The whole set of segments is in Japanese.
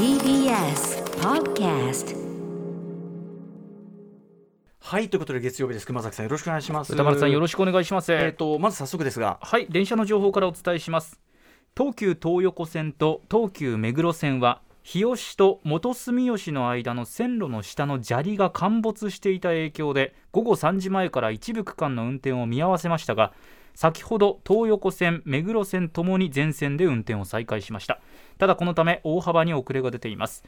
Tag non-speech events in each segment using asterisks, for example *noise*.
TBS Podcast はいということで月曜日です。熊崎さんよろしくお願いします。歌丸さんよろしくお願いします、えっ、とまず早速ですが。はい電車の情報からお伝えします。東急東横線と東急目黒線は日吉と元住吉の間の線路の下の砂利が陥没していた影響で午後3時前から一部区間の運転を見合わせましたが先ほど東横線目黒線ともに全線で運転を再開しましたただこのため大幅に遅れが出ています。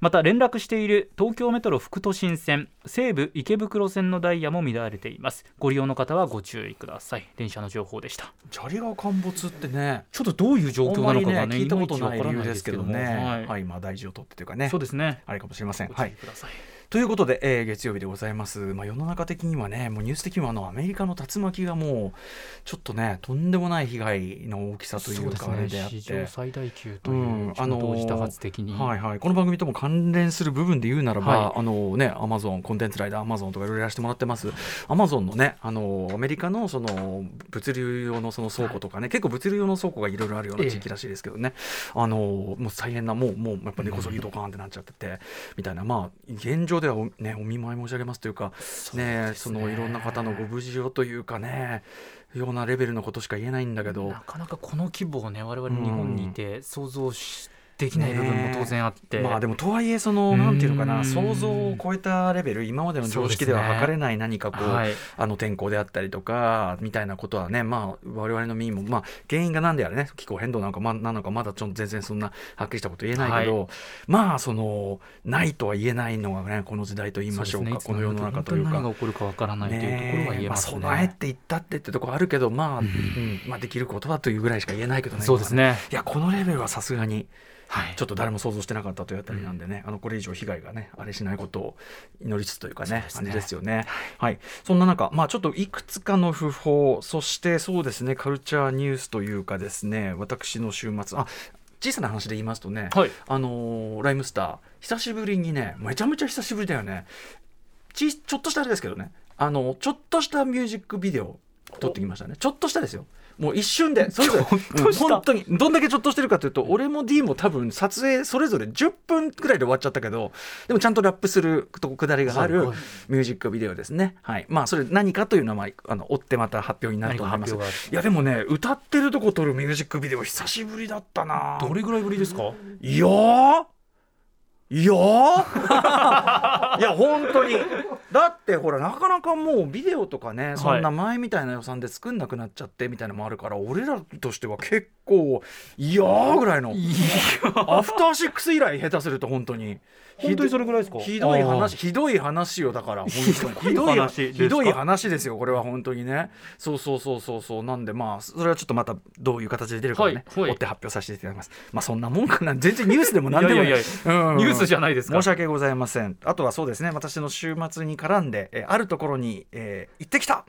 また連絡している東京メトロ副都心線西武池袋線のダイヤも乱れています。ご利用の方はご注意ください。電車の情報でした。砂利が陥没ってね。ちょっとどういう状況なのかがねあんまり聞いたことない理由ですけどね。はい。はい、まあ大事を取ってというかね。そうですね。あれかもしれません。ごはい。注意ください、ということで、えー月曜日でございます、まあ、世の中的にはねもうニュース的にはあのアメリカの竜巻がもうちょっとねとんでもない被害の大きさというかあれであって。史上最大級とういうんあの同時多発的に、はいはい、この番組とも関連する部分で言うならば、はい。あのね、アマゾン、コンテンツライダー、アマゾンとかいろいろやらせてもらってます。アマゾンのね、あのアメリカのその物流用のその倉庫とかね、結構物流用の倉庫がいろいろあるような地域らしいですけどね。あのもう大変な、もう、もうやっぱ根こそぎドカーンってなっちゃってて、みたいな、まあ現状ではおね、お見舞い申し上げますというか。ね、そのいろんな方のご無事をというかね。ようなレベルのことしか言えないんだけどな。かなかこの規模をね我々日本にいて想像しできない部分も当然あって、まあでもとはいえそのなんていうのかうなん想像を超えたレベル今までの常識では測れない何かこうはい。あの天候であったりとかみたいなことはねまあ我々の身にもまあ原因が何であれね気候変動なのかまなのかまだちょっと全然そんなはっきりしたこと言えないけど、はまあそのないとは言えないのがねこの時代と言いましょうかそうですこの世の中というか。何が起こるかわからないというところは言えますね。まあ、備えって言ったってってところあるけどまあ、うん。まあできることはというぐらいしか言えないけどねそうですね。いやこのレベルはさすがにはい。ちょっと誰も想像してなかったというあたりなんでね、あのこれ以上被害がねあれしないことを祈りつつというかねそうですね。感じですよね。はい、そんな中、まあちょっといくつかの訃報、そしてそうですねカルチャーニュースというかですね、私の週末あ。小さな話で言いますとね、はい。あのーライムスター久しぶりにねめちゃめちゃ久しぶりだよね。ちちょっとしたあれですけどね。あのちょっとしたミュージックビデオ撮ってきましたね。ちょっとしたですよ。もう一瞬でそれぞれ。*laughs* うん本当に。どんだけちょっとしてるかというと俺も D も多分撮影それぞれ10分くらいで終わっちゃったけどでもちゃんとラップするとこくだりがあるミュージックビデオですね。はい。まあそれ何かというのはまああの追ってまた発表になると思います。いやでもね歌ってるとこ撮るミュージックビデオ久しぶりだったな。どれぐらいぶりですか？いやーいやー。*laughs* いや本当に。だってほらなかなかもうビデオとかねそんな前みたいな予算で作んなくなっちゃってみたいなのもあるから、俺らとしては結構いやーぐらいの。アフター。シックス以来下手すると本当に。本当にそれぐらいですか？ひどいあ話ひどい話よだから本当に。ひどい話ですか？ひどい話ですよこれは本当にね。そうそうそうそう。そうなんでまあそれはちょっとまたどういう形で出るかはね、はいはい。追って発表させていただきます。まあそんなもんかな。全然ニュースでも何でもない。いうん。ニュースじゃないですか。申し訳ございません。あとはそうですね私の週末に絡んで、えーあるところに、えー行ってきた。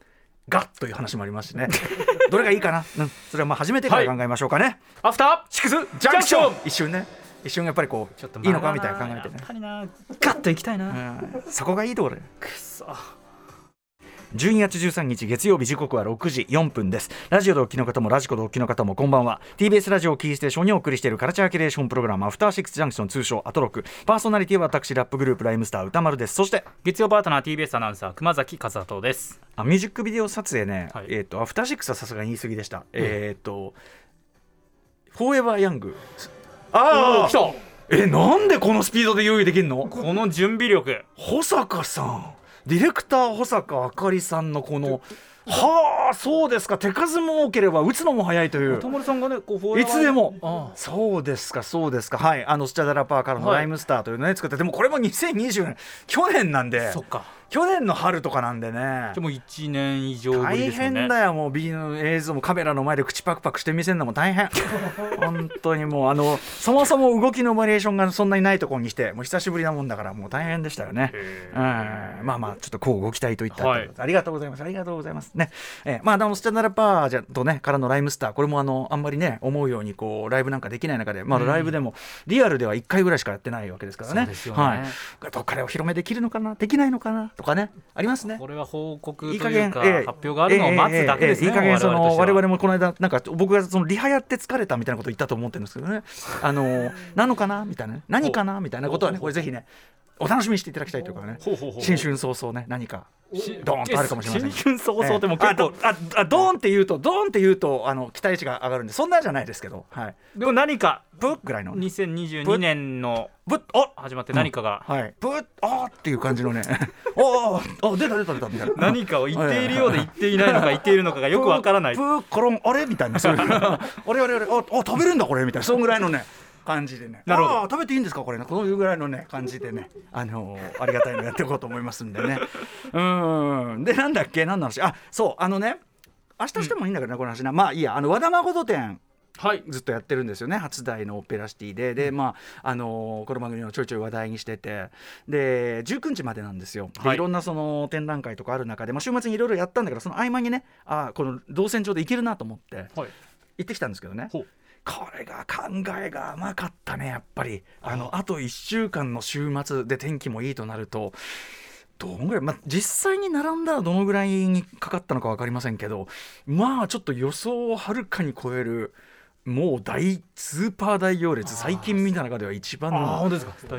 がという話もありますしね。*laughs* どれがいいかな、うん、それはまあ始めてから考えましょうかね、アフター？シックス？ジャンクション！一瞬ね。一瞬やっぱりこうちょっといいのか？みたいな考えてね。やっぱりな。ガッと行きたいな、うん。そこがいいところくそ12月13日月曜日時刻は6時4分です。ラジオでお聞きの方もラジコでお聞きの方もこんばんは。TBS ラジオをキーステーションにお送りしているカルチャーキュレーションプログラムアフターシックスジャンクション通称アトロク。パーソナリティは私ラップグループライムスター宇多丸です。そして月曜パートナー TBS アナウンサー熊崎和人です。あミュージックビデオ撮影ね、はいえっ、とアフターシックスはさすがに言い過ぎでした、えっ、とフォーエバーヤング。ああ来た。えなんでこのスピードで用意できるの？この準備力。保坂さんディレクター保坂あかりさんのこのはあそうですか。手数も多ければ打つのも早いという。歌丸さんがねこういつでも。あそうですかそうですか。はい。あのスチャダラパーからのはい。ライムスターというのね作ってでもこれも2020年。去年なんで。あそっか去年の春とかなんでね。じゃあもう1年以上ぶり大ですよね。変だよもう B の映像もカメラの前で口パクパクして見せるのも大変。*laughs* 本当にもうあのそもそも動きのバリエーションがそんなにないところにしてもう久しぶりなもんだからもう大変でしたよね、うん、まあまあちょっとこうご期待といった、はい。ありがとうございます。ありがとうございます。ね、えーまああのスチャダラパーじゃとねからのライムスターこれもあのあんまりね思うようにこうライブなんかできない中でまあライブでもリアルでは1回ぐらいしかやってないわけですからね。ね。はい。やっぱ彼を広めできるのかなできないのかなととかねありますね。これは報告といいいう加減発表があるのを待つだけですね、ええええいい加減その我々もこの間なんか僕がそのリハやって疲れたみたいなこと言ったと思ってるんですけどね。あのなのかなみたいなね。何かなみたいなことはねこれぜひねお楽しみにしていただきたいというかね。新春早々ね何かドーンとあるかもしれません。新春早々でも結構、ええあああドーンって言うとドーンって言うとあの期待値が上がるんでそんなんじゃないですけど。はいでも何かブッぐらいの。2022年のブッあ始まって何かが、はい。ブッあーっていう感じのね。*laughs* おーあ出た出た出たみたいな。何かを言っているようで言っていないのか言っているのかがよくわからない。プーコロンあれみたいなそういうあれあれあれああ食べるんだこれみたいなそんぐらいのね感じでね。なるほど。食べていいんですかこれね。こういうぐらいのね感じでね。あのーありがたいのやっていこうと思いますんでね。*laughs* うん。でなんだっけ？何の話？あそう。あのね明日してもいいんだけどね、この話な。まあいいや。あの和田誠展はい。ずっとやってるんですよね。初代のオペラシティで。でまああのーこの番組をちょいちょい話題にしてて。で19日までなんですよ、ではい。いろんなその展覧会とかある中で、まあ、週末にいろいろやったんだけどその合間にねあーこの動線上で行けるなと思ってはい。行ってきたんですけどねこれが考えが甘かったねやっぱり。あ。のあと1週間の週末で天気もいいとなるとどんぐらい、まあ、実際に並んだらどのぐらいにかかったのか分かりませんけどまあちょっと予想をはるかに超えるもう大スーパー大行列。最近見た中では一番の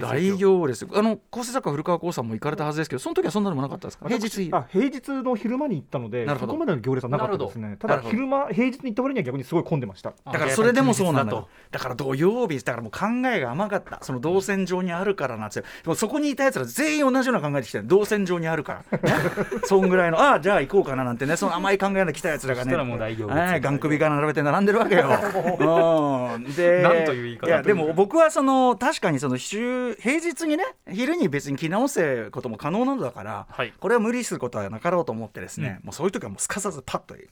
大行列。あの構成作家古川光さんも行かれたはずですけどその時はそんなのもなかったですか？平日。あ平日の昼間に行ったのでそこまでの行列はなかったですね。ただ昼間平日に行った割には逆にすごい混んでました。だからそれでもそうなんだと。よだから土曜日だからもう考えが甘かった。その動線上にあるからなんですよ。でもそこにいたやつら全員同じような考えで来てる。動線上にあるから、ね、*laughs* そんぐらいのああじゃあ行こうかななんてね。その甘い考えで来たやつらがね。そしたらもう大行列。はいガン首が並べて並んでるわけよ、*laughs* うん、でなんという言い方やでも僕はその確かにその週平日にね昼に別に着直せことも可能なのだから、はい。これは無理することはなかろうと思ってですね、もうそういう時はもうすかさずパッとね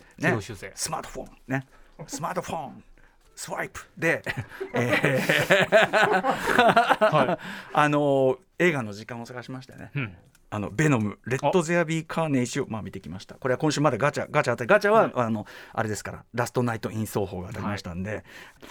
スマートフォンね。*laughs* スマートフォンスワイプ。で、えー *laughs* あの映画の時間を探しましてね、うんあのベノム、レッド・ゼア・ビー・カーネイジをまあ見てきました。これは今週までガチャ、ガチャあって、ガチャは、あのあれですから、ラストナイト・イン奏法が当たりましたんで、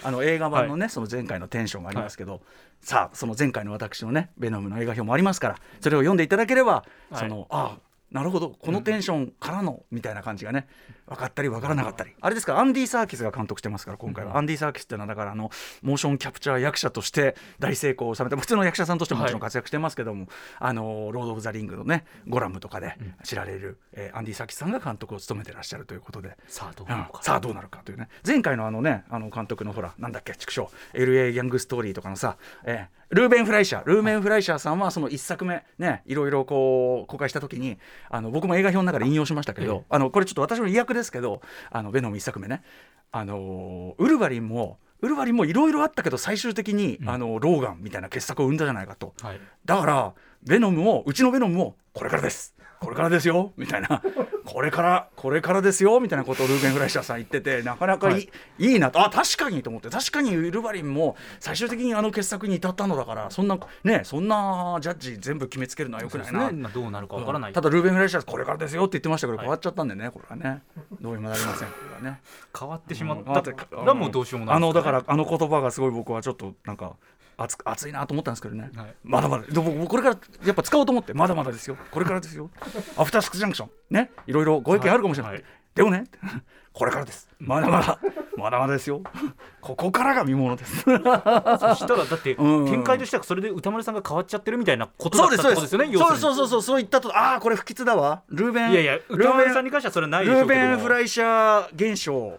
あの映画版のね、その前回のテンションがありますけど、さあ、その前回の私のね、ベノムの映画評もありますから、それを読んでいただければ、はい。そのああ、なるほど、このテンションからの、みたいな感じがね、分かったり分からなかったり、あれですから、アンディ・サーキスが監督してますから、今回は、アンディ・サーキスっていうのは、だからあの、モーションキャプチャー役者として大成功を収めて、普通の役者さんとしてももちろん活躍してますけども、あのロード・オブ・ザ・リングのね、ゴラムとかで知られる、えーアンディ・サーキスさんが監督を務めてらっしゃるということで。さあどううなのか、ん。さあどうなるかというね。前回のあのねあの監督のほらなんだっけ畜生。LA ギャングストーリーとかのさ、えールーベン・フライシャー。ルーベン・フライシャーさんはその一作目ねいろいろこう公開した時にあの僕も映画表の中で引用しましたけど、あのこれちょっと私の意訳ですけどあのベノム一作目ね。あのウルヴァリンもウルヴァリンもいろいろあったけど最終的に、あのローガンみたいな傑作を生んだじゃないかと。はい。だからベノムもうちのベノムもこれからですこれからですよみたいな。これからこれからですよみたいなことをルーベン・フライシャーさん言っててなかなかいい,、い、いなと。あ確かにと思って。確かにウルヴァリンも最終的にあの傑作に至ったのだからそんなねそんなジャッジ全部決めつけるのはよくないな。ね。まあどうなるかわからない、ただルーベン・フライシャーこれからですよって言ってましたけどはい変わっちゃったんでねこれはね。どうにもなりませんこれはね。変わってしまっあたらもうどうしようもないあのだからあの言葉がすごい僕はちょっとなんか熱く熱いなと思ったんですけどね、はい。まだまだ。これからやっぱ使おうと思って。まだまだですよ。これからですよ。*laughs* アフターシックスジャンクション。ね。いろいろご意見あるかもしれない、はい。でもね *laughs* これからです。まだまだ。まだまだですよ。ここからが見ものです。*laughs* そしたらだってうん。展開としてはそれで歌丸さんが変わっちゃってるみたいなことだったですそうですってことですよねそうそうそうそう。そう言ったとああこれ不吉だわ。ルーベン。いやいや歌丸さんに関してはそれはないでしょルーうけどもベン・フライシャー現象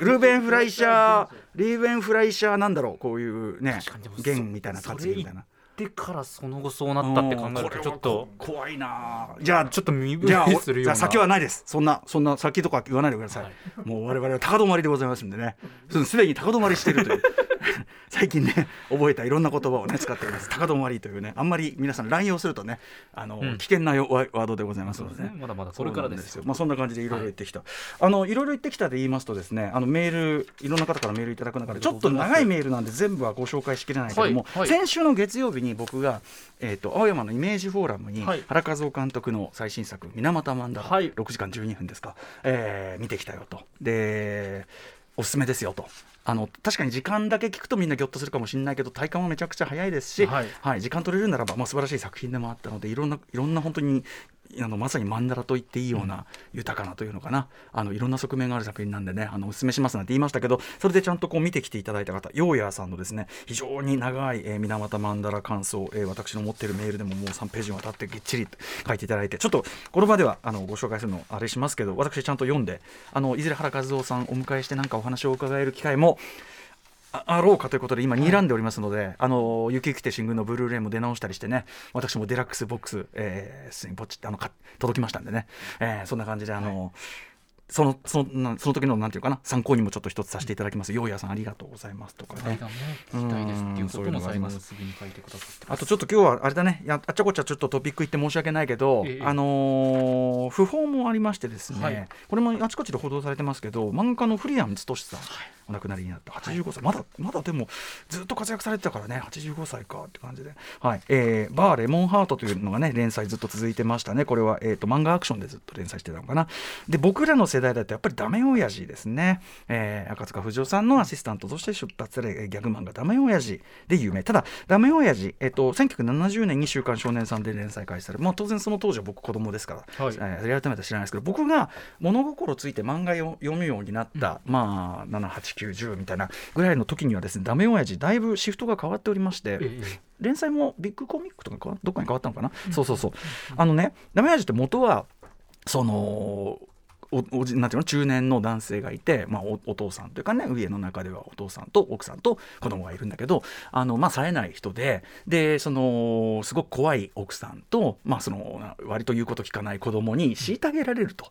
ルーベン・フライシャーリーベン・フライシャーなんだろうこういうね弦みたいな活それみたいなでからその後そうなったって考えるとちょっと怖いな。じゃあちょっと身じゃあ震えするような。先はないです。そんなそんな先とか言わないでください、はい。もう我々は高止まりでございますんでね。すでに高止まりしているという。*laughs* 最近ね覚えたいろんな言葉をね使っております。高止まりというね。あんまり皆さん乱用するとねあの、うん。危険なよワワードでございますのでね。ね。まだまだこれからですよ。まあそんな感じでいろいろ言ってきた、あのいろいろ言ってきたで言いますとですねあのメールいろんな方からメールいただく中でちょっと長いメールなんで全部はご紹介しきれないけども、はい。はい。先週の月曜日に僕がえー、と青山のイメージフォーラムにはい原和夫監督の最新作「水俣曼荼羅」はい6時間12分ですか、えー見てきたよと。でおすすめですよと。あの確かに時間だけ聞くとみんなぎょっとするかもしれないけど体感はめちゃくちゃ早いですし、はいはい、時間取れるならば、まあ、素晴らしい作品でもあったのでいろんないろんな本当にあのまさに曼荼羅と言っていいような豊かなというのかな、あのいろんな側面がある作品なんでねあのおすすめしますなんて言いましたけどそれでちゃんとこう見てきていただいた方ヨーヤーさんのですね非常に長い、えー、水俣曼荼羅感想、えー私の持ってるメールでももう3ページにわたってぎっちり書いていただいてちょっとこの場ではあのご紹介するのあれしますけど私ちゃんと読んであのいずれ原一男さんお迎えしてなんかお話を伺える機会もああろうかということで今睨んでおりますので、あのゆきゆきて、神軍のブルーレイも出直したりしてね私もデラックスボックス、えー、すでにポチってあのか届きましたんでね、えーそんな感じであの、そのそのなその時のなんていうかな参考にもちょっと一つさせていただきます。ようやさんありがとうございますとかね。あとちょっと今日はあれだね。やあっちゃこっちゃちょっとトピック言って申し訳ないけど、ええ。あのー訃報もありましてですね、はい。これもあちこちで報道されてますけど漫画家の古谷光俊さん、お亡くなりになった。85歳、まだまだでもずっと活躍されてたからね。85歳かって感じで、はい。えーバーレモンハートというのがね連載ずっと続いてましたね。これは、えー、と漫画アクションでずっと連載してたのかな。で僕らの世代だとやっぱりダメ親父ですね、えー赤塚不二夫さんのアシスタントとして出発されえーギャグ漫画ダメ親父で有名。ただダメ親父、えー、と1970年に「週刊少年さん」で連載開始され、まあ、当然その当時は僕子供ですから、はい。えー改めて知らないですけど僕が物心ついて漫画を読むようになった、まあ78910みたいなぐらいの時にはですねダメ親父だいぶシフトが変わっておりまして、ええ連載もビッグコミックとかかどっかに変わったのかな、そうそうそう。あのねダメ親父って元はそのおおじなんていうの？中年の男性がいて、まあ、おお父さんというかね家の中ではお父さんと奥さんと子供がいるんだけどあの、まあ、冴えない人ででそのすごく怖い奥さんと、まあ、その割と言うこと聞かない子供に虐げられると。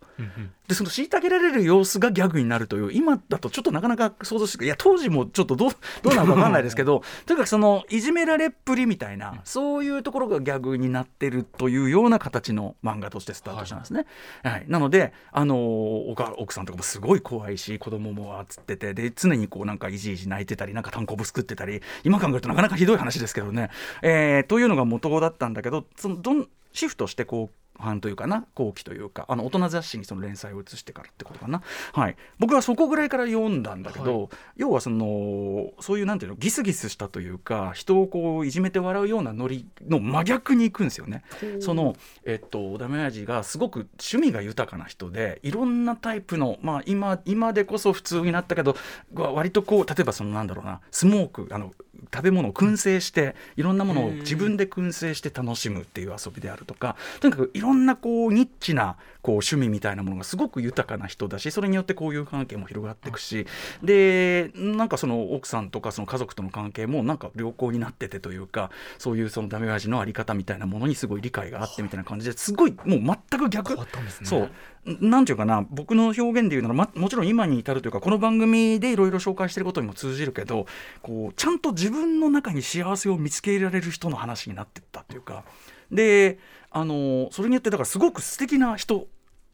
でその虐げられる様子がギャグになるという今だとちょっとなかなか想像してい。や当時もちょっとどう *laughs* どうなのか分かんないですけど *laughs* とにかくそのいじめられっぷりみたいなそういうところがギャグになってるというような形の漫画としてスタートしたんですね。はい。なのであのお母奥さんとかもすごい怖いし子供もあつっててで常にこうなんかいじいじ泣いてたりなんか単行部作ってたり今考えるとなかなかひどい話ですけどね、えーというのが元だったんだけどそのどんシフトしてこう半というかな後期というかあの大人雑誌にその連載を移してからってことかな、はい、僕はそこぐらいから読んだんだけど、要はそのそういうなんていうのギスギスしたというか人をこういじめて笑うようなノリの真逆に行くんですよね。そのえっとダメ親父がすごく趣味が豊かな人でいろんなタイプのまあ今今でこそ普通になったけど割とこう例えばそのなんだろうなスモークあの食べ物を燻製していろんなものを自分で燻製して楽しむっていう遊びであるとかとにかくいろんなこうニッチなこう趣味みたいなものがすごく豊かな人だしそれによって交友関係も広がっていくしでなんかその奥さんとかその家族との関係もなんか良好になっててというかそういうそのダメ親父のあり方みたいなものにすごい理解があってみたいな感じですごいもう全く逆。変わったんですね。そうなんていうかな僕の表現で言うなら、ま、もちろん今に至るというかこの番組でいろいろ紹介してることにも通じるけどこうちゃんと自分の中に幸せを見つけられる人の話になってったというか。であのそれによってだからすごく素敵な人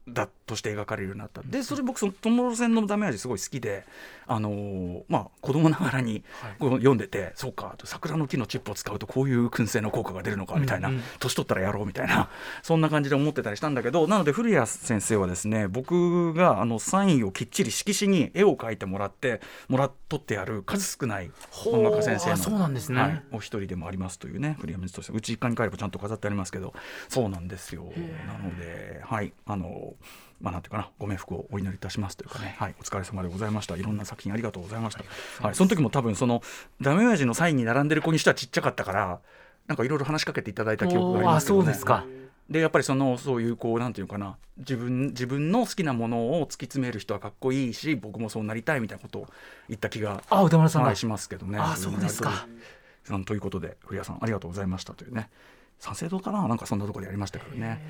だとして描かれるようになった。でそれ僕その「トモロ線のダメ味」すごい好きであのーまあ子供ながらにこう読んでて、そうか桜の木のチップを使うとこういう燻製の効果が出るのかみたいな、うんうん年取ったらやろうみたいな。そんな感じで思ってたりしたんだけどなので古谷先生はですね僕があのサインをきっちり色紙に絵を描いてもらってもらっとってある数少ない漫画家先生のあそうなんですね。はい、お一人でもありますというね古谷光俊さんうち一家に帰ればちゃんと飾ってありますけどそうなんですよ。なのではいあのまあなんていうかなご冥福をお祈りいたしますというかね、はい、お疲れ様でございました。いろんな作品ありがとうございました、はい、その時も多分そのダメ親父のサインに並んでる子にしてはちっちゃかったからなんかいろいろ話しかけていただいた記憶がありますけど、ね、そうですか。でやっぱりそのそういうこうなんていうかな自分自分の好きなものを突き詰める人はかっこいいし僕もそうなりたいみたいなことを言った気があ歌丸さんが。はいしますけどね。あそうですか。うん。ということで古谷さんありがとうございましたというね三省堂かな？なんかそんなところでやりましたけどね。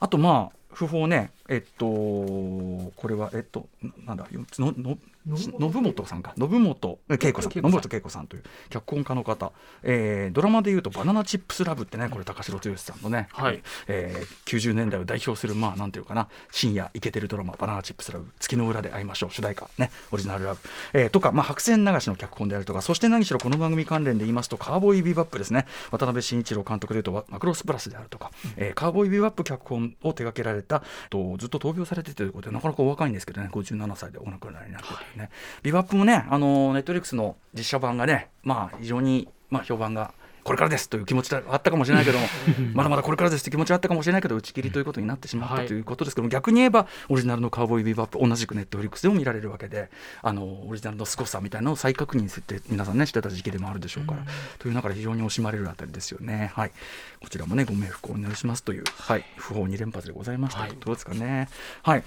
あとまあ訃報ねえっとこれはえっとななんだよのの信本さんか。信本え恵子さん。信本恵子さんという脚本家の方、えードラマでいうと「バナナチップスラブ」ってねこれ高城剛さんのね、はい。えー90年代を代表するまあなんていうかな深夜イケてるドラマ「バナナチップスラブ。月の裏で会いましょう」主題歌ねオリジナルラブ、えーとか、まあ、白線流しの脚本であるとかそして何しろこの番組関連で言いますとカーボーイビバップですね。渡辺慎一郎監督でいうとマクロスプラスであるとか、えーカーボーイビバップ脚本を手掛けられれたとずっと闘病されててということでなかなかお若いんですけどね57歳でお亡くなりになって。はい、ビバップもねあのネットリックスの実写版がねまあ非常にまあ評判がこれからですという気持ちがあったかもしれないけども *laughs* まだまだこれからですという気持ちがあったかもしれないけど打ち切りということになってしまったということですけども、逆に言えばオリジナルのカウボーイビバップ同じくネットフリックスでも見られるわけであのオリジナルの凄さみたいなのを再確認して皆さんねしてた時期でもあるでしょうから、という中で非常に惜しまれるあたりですよね。はい、こちらもねご冥福をお願いしますという、はい、不法2連発でございましたということですかね。はい。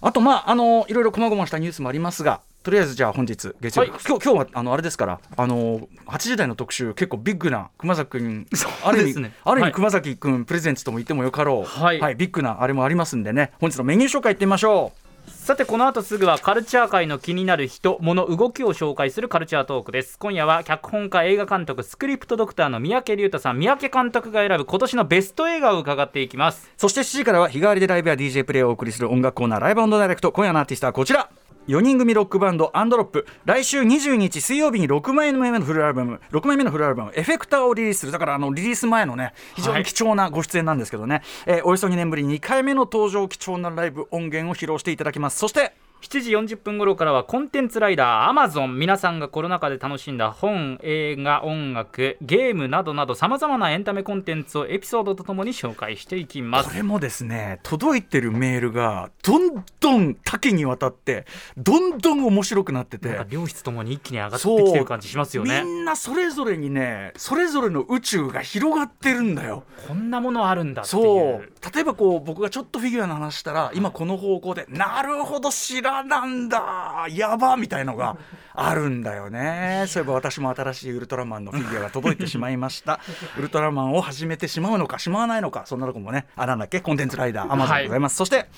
あと、まあ、あのいろいろ細々したニュースもありますが、とりあえずじゃあ本日月曜日、はい、今日今日はあのあれですからあの8時台の特集結構ビッグな熊崎君ある意味、ね、ある意味熊崎君プレゼンツとも言ってもよかろう、はい、はい、ビッグなあれもありますんでね。本日のメニュー紹介いってみましょう。さてこの後すぐはカルチャー界の気になる人物動きを紹介するカルチャートークです。今夜は脚本家映画監督スクリプトドクターの三宅龍太さん三宅監督が選ぶ今年のベスト映画を伺っていきます。そして7時からは日替わりでライブや DJ プレイをお送りする音楽コーナーライブダイレクト。今夜のアーティストはこちら4人組ロックバンドアンドロップ。来週20日水曜日に6枚目のフルアルバム。6枚目のフルアルバムエフェクターをリリースする。だからあのリリース前のね非常に貴重なご出演なんですけどね、はい、えー、およそ2年ぶり2回目の登場貴重なライブ音源を披露していただきます。そして7時40分頃からはコンテンツライダーアマゾン。皆さんがコロナ禍で楽しんだ本映画音楽ゲームなどなどさまざまなエンタメコンテンツをエピソードとともに紹介していきます。これもですね届いてるメールがどんどん多岐にわたってどんどん面白くなってて。良質ともに一気に上がってきてる感じしますよね。みんなそれぞれにねそれぞれの宇宙が広がってるんだよ。こんなものあるんだそう。例えばこう僕がちょっとフィギュアの話したら今この方向でなるほど知らなんだやばみたいのがあるんだよね。そういえば私も新しいウルトラマンのフィギュアが届いてしまいました。ウルトラマンを始めてしまうのかしまわないのかそんなとこもねあなんだっけコンテンツライダーアマゾンでございます、はい、そして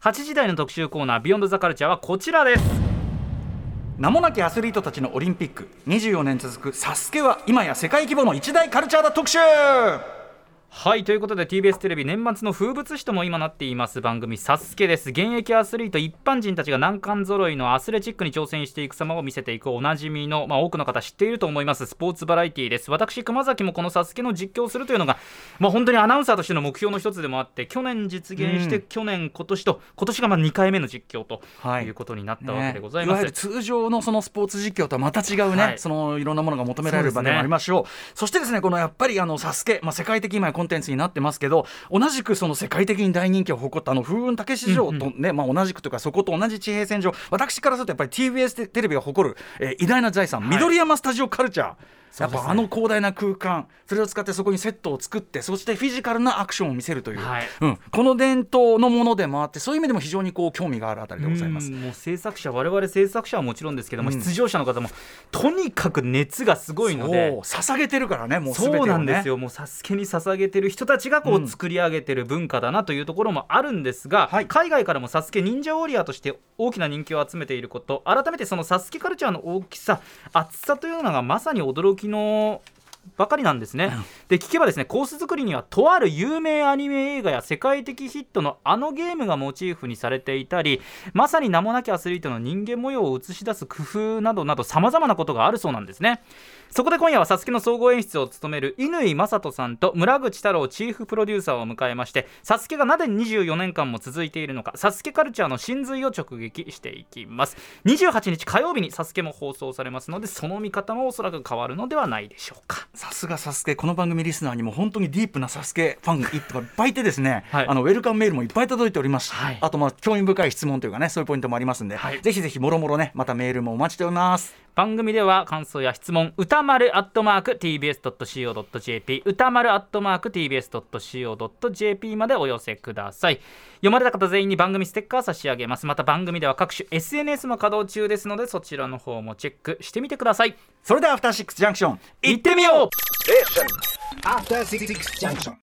8時台の特集コーナー「ビヨンドザカルチャーはこちらです。名もなきアスリートたちのオリンピック24年続く「SASUKEは今や世界規模の一大カルチャーだ特集はいということで TBS テレビ年末の風物詩とも今なっています番組「SASUKEです。現役アスリート一般人たちが難関揃いのアスレチックに挑戦していく様を見せていくおなじみの、まあ、多くの方知っていると思いますスポーツバラエティーです。私熊崎もこの「SASUKEの実況をするというのが、まあ、本当にアナウンサーとしての目標の一つでもあって去年実現して、うん、去年今年と今年がまあ2回目の実況とい。うことになったわけでございます、ね、い通常のそのスポーツ実況とはまた違うね、はい、そのいろんなものが求められる場でもありましょう。そ、ね,、してですねこのやっぱりあのサスケ、まあ、世界的今コンテンツになってますけど同じくその世界的に大人気を誇ったあの風雲竹市場とね、うんうん、まあ、同じくというかそこと同じ地平線上私からするとやっぱり TBS テレビが誇る、えー、偉大な財産、はい、緑山スタジオカルチャーやっぱあの広大な空間それを使ってそこにセットを作ってそしてフィジカルなアクションを見せるという、はい、うん、この伝統のものでもあってそういう意味でも非常にこう興味があるあたりでございます。もう制作者我々制作者はもちろんですけども、うん、出場者の方もとにかく熱がすごいので捧げてるからねもうて、ね、そうなんですよ。もうサスケに捧げてる人たちがこう作り上げてる文化だなというところもあるんですが、はい、海外からもサスケ忍者ウォリアーとして大きな人気を集めていること改めてそのサスケカルチャーの大きさ厚さというのがまさに驚きのばかりなんですね。で聞けばですねコース作りにはとある有名アニメ映画や世界的ヒットのあのゲームがモチーフにされていたりまさに名もなきアスリートの人間模様を映し出す工夫などなどさまざまなことがあるそうなんですね。そこで今夜は SASUKE の総合演出を務める乾正人さんと村口太郎チーフプロデューサーを迎えまして SASUKE がなぜ24年間も続いているのか SASUKE カルチャーの真髄を直撃していきます28日火曜日に SASUKE も放送されますのでその見方もおそらく変わるのではないでしょうかさすが SASUKE この番組リスナーにも本当にディープな SASUKE ファンがいっぱいいてですね、はい、あのウェルカムメールもいっぱい届いております、はい、あとまあ興味深い質問というかねそういうポイントもありますんで、はい、ぜひぜひもろもろねまたメールもお待ちしております番組では感想や質問歌丸アットマーク tbs.co.jp 歌丸アットマーク tbs.co.jp までお寄せください。読まれた方全員に番組ステッカー差し上げます。また番組では各種 SNS も稼働中ですのでそちらの方もチェックしてみてください。それではアフターシックスジャンクション行ってみよう。アフターシックスジャンクション